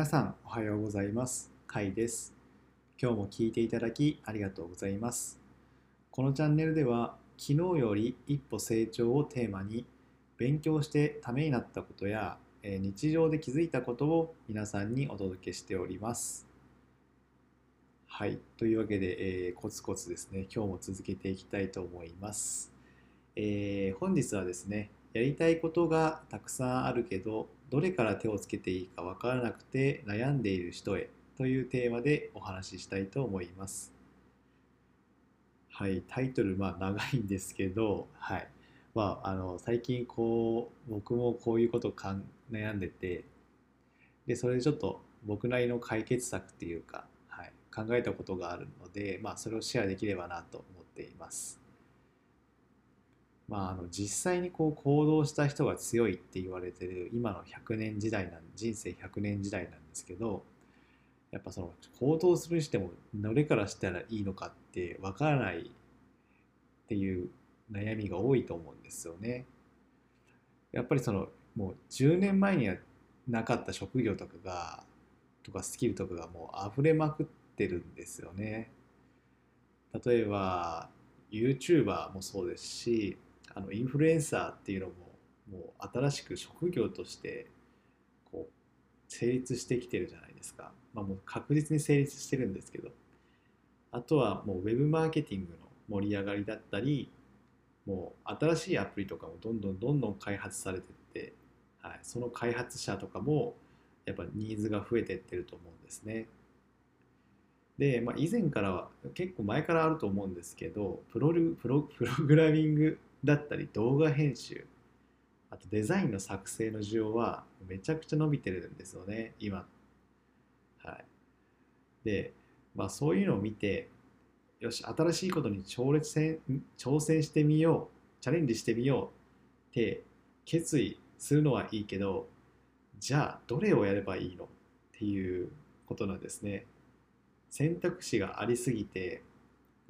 皆さんおはようございます。かいです。今日も聞いていただきありがとうございます。このチャンネルでは昨日より一歩成長をテーマに勉強してためになったことや日常で気づいたことを皆さんにお届けしております。はい。というわけで、えーコツコツですね、今日も続けていきたいと思います。えー本日はですね、やりたいことがたくさんあるけど、どれから手をつけていいかわからなくて悩んでいる人へというテーマでお話ししたいと思います。はい、タイトル、まあ長いんですけど、はい。まあ、あの、最近こう、僕もこういうことかん悩んでて、で、それでちょっと僕なりの解決策っていうか、はい、考えたことがあるので、まあ、それをシェアできればなと思っています。まあ、あの実際にこう行動した人が強いって言われてる今の100年時代なん人生100年時代なんですけどやっぱその行動するにしてもどれからしたらいいのかってわからないっていう悩みが多いと思うんですよね。やっぱりそのもう10年前にはなかった職業とかがとかスキルとかがもう溢れまくってるんですよね。例えば YouTuber もそうですしあのインフルエンサーっていうのももう新しく職業としてこう成立してきてるじゃないですか、まあ、もう確実に成立してるんですけどあとはもうウェブマーケティングの盛り上がりだったりもう新しいアプリとかもどんどんどんどん開発されてって、はい、その開発者とかもやっぱニーズが増えてってると思うんですね。で、まあ、以前からは結構前からあると思うんですけどプロルプロプログラミングだったり動画編集あとデザインの作成の需要はめちゃくちゃ伸びてるんですよね今。はい。でまあそういうのを見てよし新しいことに挑戦挑戦してみようチャレンジしてみようって決意するのはいいけどじゃあどれをやればいいのっていうことなんですね。選択肢がありすぎて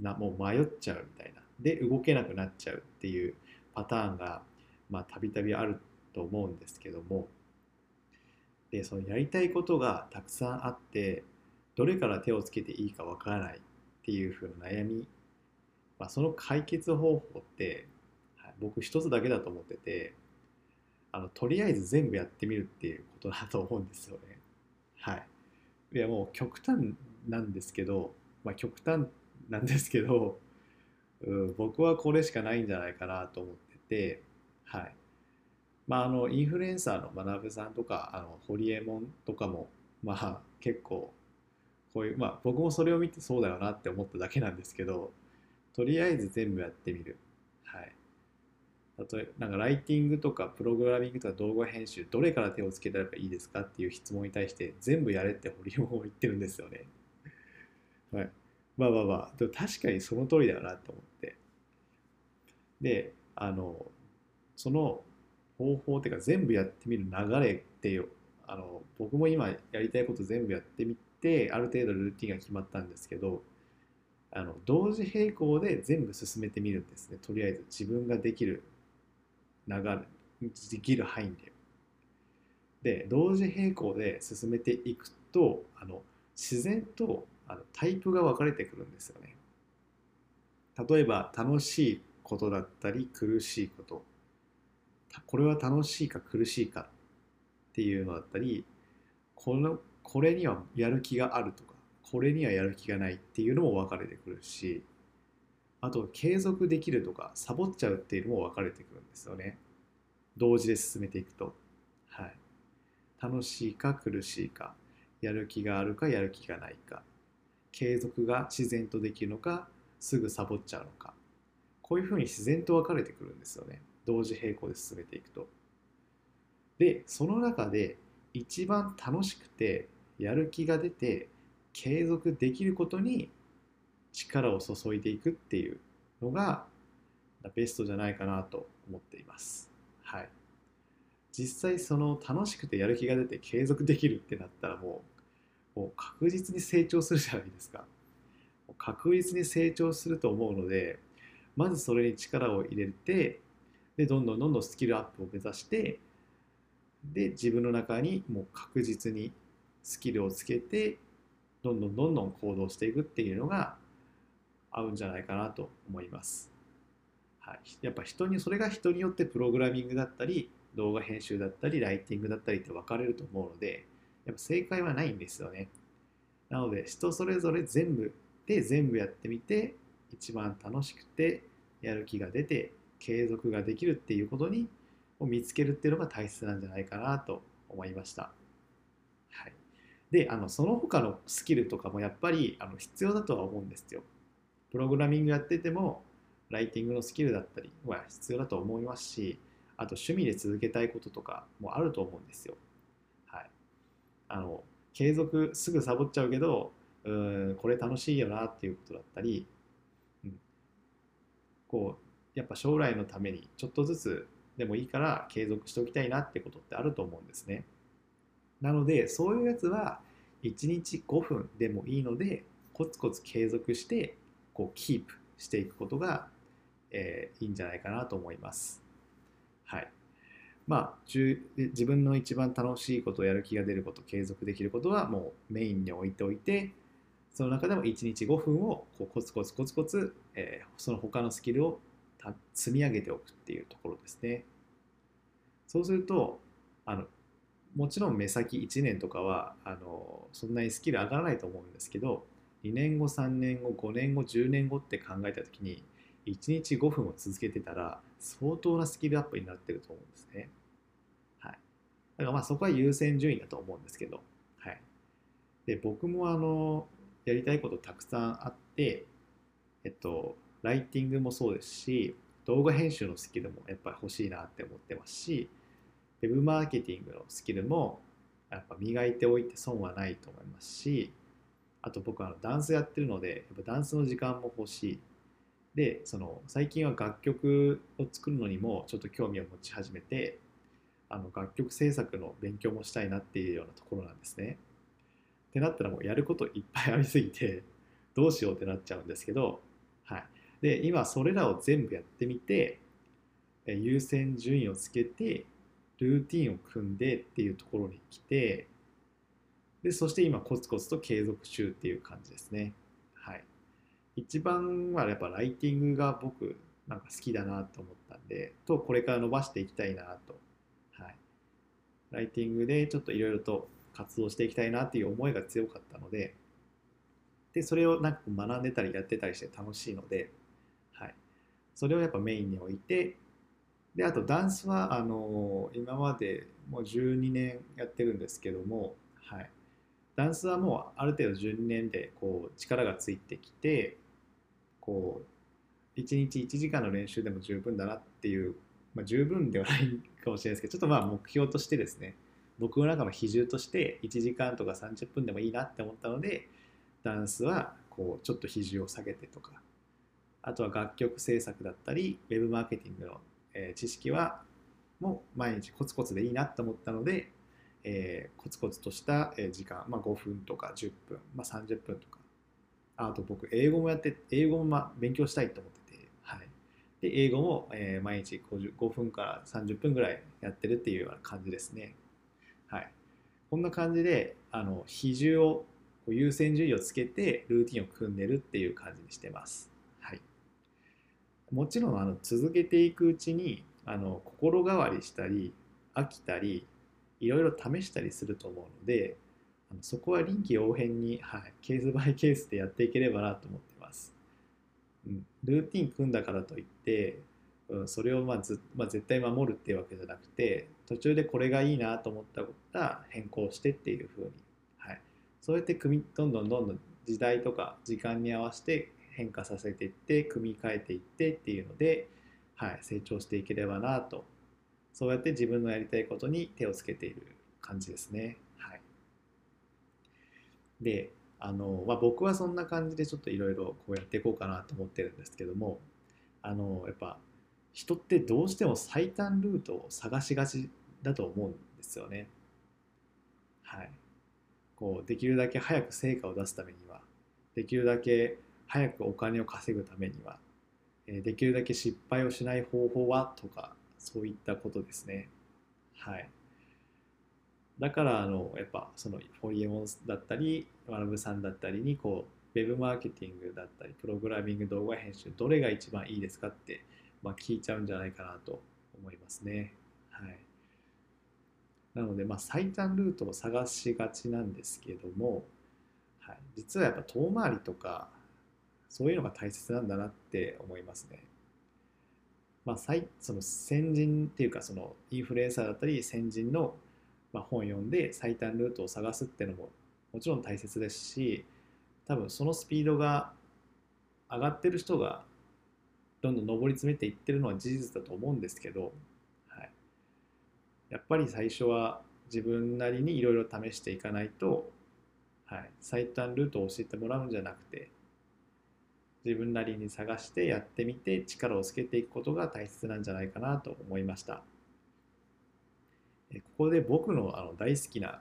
なもう迷っちゃうみたいな。で動けなくなっちゃうっていうパターンがまあたびたびあると思うんですけども。でそのやりたいことがたくさんあってどれから手をつけていいかわからないっていう風な悩み、まあ、その解決方法って、はい僕一つだけだと思っててあのとりあえず全部やってみるっていうことだと思うんですよね。はい、いやもう極端なんですけど、まあ、極端なんですけど、うん僕はこれしかないんじゃないかなと思ってて、はい。まあ、あの、インフルエンサーの学さんとか、あの、ホリエモンとかも、まあ、結構、こういう、まあ、僕もそれを見てそうだよなって思っただけなんですけど、とりあえず全部やってみる。はい。例えなんかライティングとかプログラミングとか動画編集どれから手をつけたらいいですかっていう質問に対して全部やれってホリエモンは言ってるんですよね。はい、まあまあまあでも確かにその通りだよなと思って。であのその方法っていうか全部やってみる流れっていうあの僕も今やりたいこと全部やってみてある程度ルーティンが決まったんですけどあの同時並行で全部進めてみるんですね。とりあえず自分ができる流れできる範囲で。で同時並行で進めていくとあの自然とあのタイプが分かれてくるんですよね。例えば楽しいことだったり苦しいこと。これは楽しいか苦しいかっていうのだったりこのこれにはやる気があるとかこれにはやる気がないっていうのも分かれてくるしあと継続できるとかサボっちゃうっていうのも分かれてくるんですよね。同時で進めていくと。はい。楽しいか苦しいかやる気があるかやる気がないか。継続が自然とできるのかすぐサボっちゃうのか。こういうふうに自然と分かれてくるんですよね。同時並行で進めていくと。でその中で一番楽しくてやる気が出て継続できることに力を注いでいくっていうのがベストじゃないかなと思っています。はい。実際その楽しくてやる気が出て継続できるってなったらもうもう確実に成長するじゃないですか確実に成長すると思うのでまずそれに力を入れてでどんどんどんどんスキルアップを目指してで自分の中にもう確実にスキルをつけてどんどんどんどん行動していくっていうのが合うんじゃないかなと思います。はい、やっぱ人にそれが人によってプログラミングだったり動画編集だったりライティングだったりって分かれると思うのでやっぱ正解はないんですよね。なので人それぞれ全部で全部やってみて一番楽しくてやる気が出て継続ができるっていうことにを見つけるっていうのが大切なんじゃないかなと思いました。はい、であのその他のスキルとかもやっぱりあの必要だとは思うんですよ。プログラミングやっててもライティングのスキルだったりは必要だと思いますしあと趣味で続けたいこととかもあると思うんですよ。あの継続すぐサボっちゃうけどうんこれ楽しいよなっていうことだったり、うん、こうやっぱ将来のためにちょっとずつでもいいから継続しておきたいなってことってあると思うんですね。なのでそういうやつは1日5分でもいいのでコツコツ継続してこうキープしていくことが、えー、いいんじゃないかなと思います。はい。まあ、自分の一番楽しいことやる気が出ること継続できることはもうメインに置いておいてその中でも1日5分をこうコツコツコツコツ、えー、その他のスキルを積み上げておくっていうところですね。そうするとあのもちろん目先1年とかはあのそんなにスキル上がらないと思うんですけど2年後3年後5年後10年後って考えた時に1日5分を続けてたら相当なスキルアップになってると思うんですね。だからまあそこは優先順位だと思うんですけど、はい、で僕もあのやりたいことたくさんあってえっとライティングもそうですし動画編集のスキルもやっぱり欲しいなって思ってますしウェブマーケティングのスキルもやっぱ磨いておいて損はないと思いますしあと僕はダンスやってるのでやっぱダンスの時間も欲しい。でその最近は楽曲を作るのにもちょっと興味を持ち始めてあの楽曲制作の勉強もしたいなっていうようなところなんですね。ってなったらもうやることいっぱいありすぎてどうしようってなっちゃうんですけど、はい、で今それらを全部やってみて優先順位をつけてルーティンを組んでっていうところに来てでそして今コツコツと継続中っていう感じですね。はい。一番はやっぱライティングが僕なんか好きだなと思ったんでとこれから伸ばしていきたいなとライティングでちょっといろいろと活動していきたいなっていう思いが強かったのででそれをなんか学んでたりやってたりして楽しいのではい、それをやっぱメインに置いてであとダンスはあの今までもう12年やってるんですけども、はい、ダンスはもうある程度12年でこう力がついてきてこう1日1時間の練習でも十分だなっていう、まあ、十分ではないかもしれないですけどちょっとまあ目標としてですね僕の中の比重として1時間とか30分でもいいなって思ったのでダンスはこうちょっと比重を下げてとかあとは楽曲制作だったり、ウェブマーケティングの、え知識はもう毎日コツコツでいいなと思ったので、えー、コツコツとした時間、まあ、5分とか10分、まあ、30分とか。あと僕英語もやって英語もま勉強したいと思って、で英語も、えー、毎日 5, 5分から30分ぐらいやってるっていうような感じですね、はい、こんな感じであの比重を優先順位をつけてルーティンを組んでるっていう感じにしてます。はい。もちろんあの続けていくうちにあの心変わりしたり飽きたりいろいろ試したりすると思うのであのそこは臨機応変に、はい、ケースバイケースでやっていければなと思って。ルーティン組んだからといって、うん、それをまあず、まあ、絶対守るっていうわけじゃなくて途中でこれがいいなと思ったことは変更してっていうふうに、はい、そうやって組どんどんどんどん時代とか時間に合わせて変化させていって組み替えていってっていうので、はい、成長していければなと。そうやって自分のやりたいことに手をつけている感じですね。はい、であの、まあ、僕はそんな感じでちょっといろいろこうやっていこうかなと思ってるんですけどもあのやっぱ人ってどうしても最短ルートを探しがちだと思うんですよね。はい、こうできるだけ早く成果を出すためにはできるだけ早くお金を稼ぐためには、できるだけ失敗をしない方法はとかそういったことですね。はい。だからあのやっぱそのホリエモンだったり学さんだったりにこうウェブマーケティングだったりプログラミング動画編集どれが一番いいですかって、まあ、聞いちゃうんじゃないかなと思いますね。はい、なので、まあ、最短ルートを探しがちなんですけども、はい、実はやっぱ遠回りとかそういうのが大切なんだなって思いますね。まあ、その先人っていうかそのインフルエンサーだったり先人のまあ本読んで最短ルートを探すっていうのももちろん大切ですし多分そのスピードが上がってる人がどんどん上り詰めていってるのは事実だと思うんですけど、はい、やっぱり最初は自分なりにいろいろ試していかないと、はい、最短ルートを教えてもらうんじゃなくて自分なりに探してやってみて力をつけていくことが大切なんじゃないかなと思いました。ここで僕のあの大好きな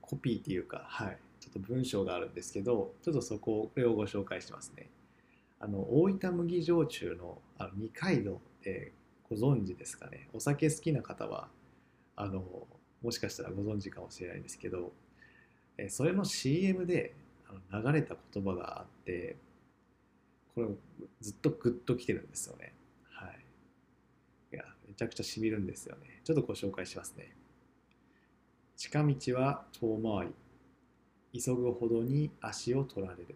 コピーっていうか、はい、ちょっと文章があるんですけど、ちょっとそこをご紹介しますね。あの大分麦焼酎のあの二階堂ってご存知ですかね？お酒好きな方はあのもしかしたらご存知かもしれないんですけど、えそれの CM であの流れた言葉があって、これずっとグッときてるんですよね。めちゃくちゃしみるんですよね。ちょっとご紹介しますね。近道は遠回り。急ぐほどに足を取られる。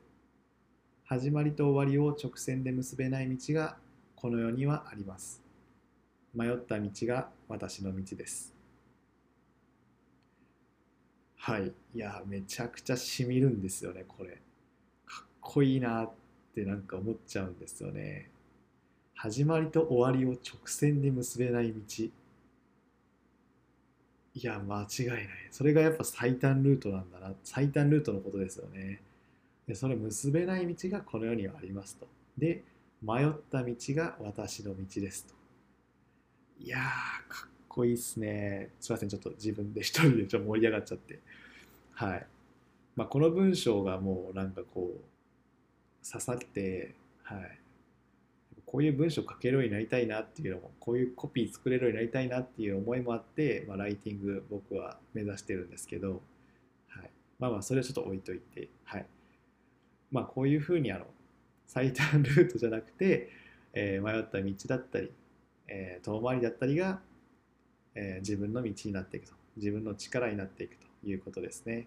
始まりと終わりを直線で結べない道がこの世にはあります。迷った道が私の道です。はい。いや、めちゃくちゃしみるんですよね、これ。かっこいいなってなんか思っちゃうんですよね。始まりと終わりを直線で結べない道。いや、間違いない。それがやっぱ最短ルートなんだな。最短ルートのことですよね。でそれ結べない道がこの世にはありますと。で、迷った道が私の道ですと。いやー、かっこいいっすね。すいません、ちょっと自分で一人でちょっと盛り上がっちゃって。はい。まあ、この文章がもうなんかこう、刺さって、はい。こういう文章書けるようになりたいなっていうのもこういうコピー作れるようになりたいなっていう思いもあって、まあ、ライティング僕は目指してるんですけど、はい、まあまあそれはちょっと置いといて、はい、まあこういうふうにあの最短ルートじゃなくて、えー、迷った道だったり、えー、遠回りだったりが、えー、自分の道になっていくと。自分の力になっていくということですね。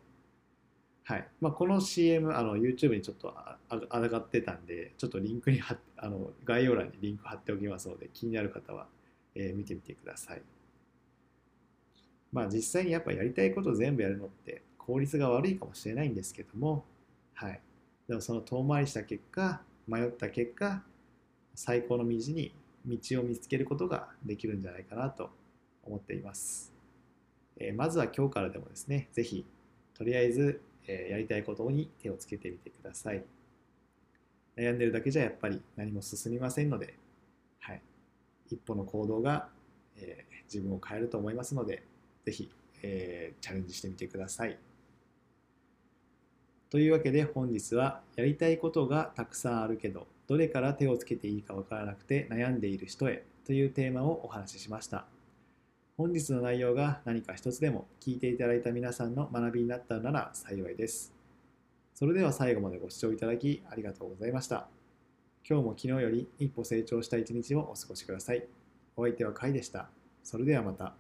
はいまあ、この CM あの YouTube にちょっと上がってたんでちょっとリンクに貼あの概要欄にリンク貼っておきますので気になる方は、えー、見てみてください。まあ実際にやっぱやりたいこと全部やるのって効率が悪いかもしれないんですけども、はい、でもその遠回りした結果迷った結果最高の道に道を見つけることができるんじゃないかなと思っています。えー、まずは今日からでもですね、ぜひとりあえずえやりたいことに手をつけてみてください。悩んでるだけじゃやっぱり何も進みませんので、はい、一歩の行動が、えー、自分を変えると思いますので、ぜひ、えー、チャレンジしてみてください。というわけで本日はやりたいことがたくさんあるけどどれから手をつけていいかわからなくて悩んでいる人へというテーマをお話ししました。本日の内容が何か一つでも聞いていただいた皆さんの学びになったなら幸いです。それでは最後までご視聴いただきありがとうございました。今日も昨日より一歩成長した一日をお過ごしください。お相手はカイでした。それではまた。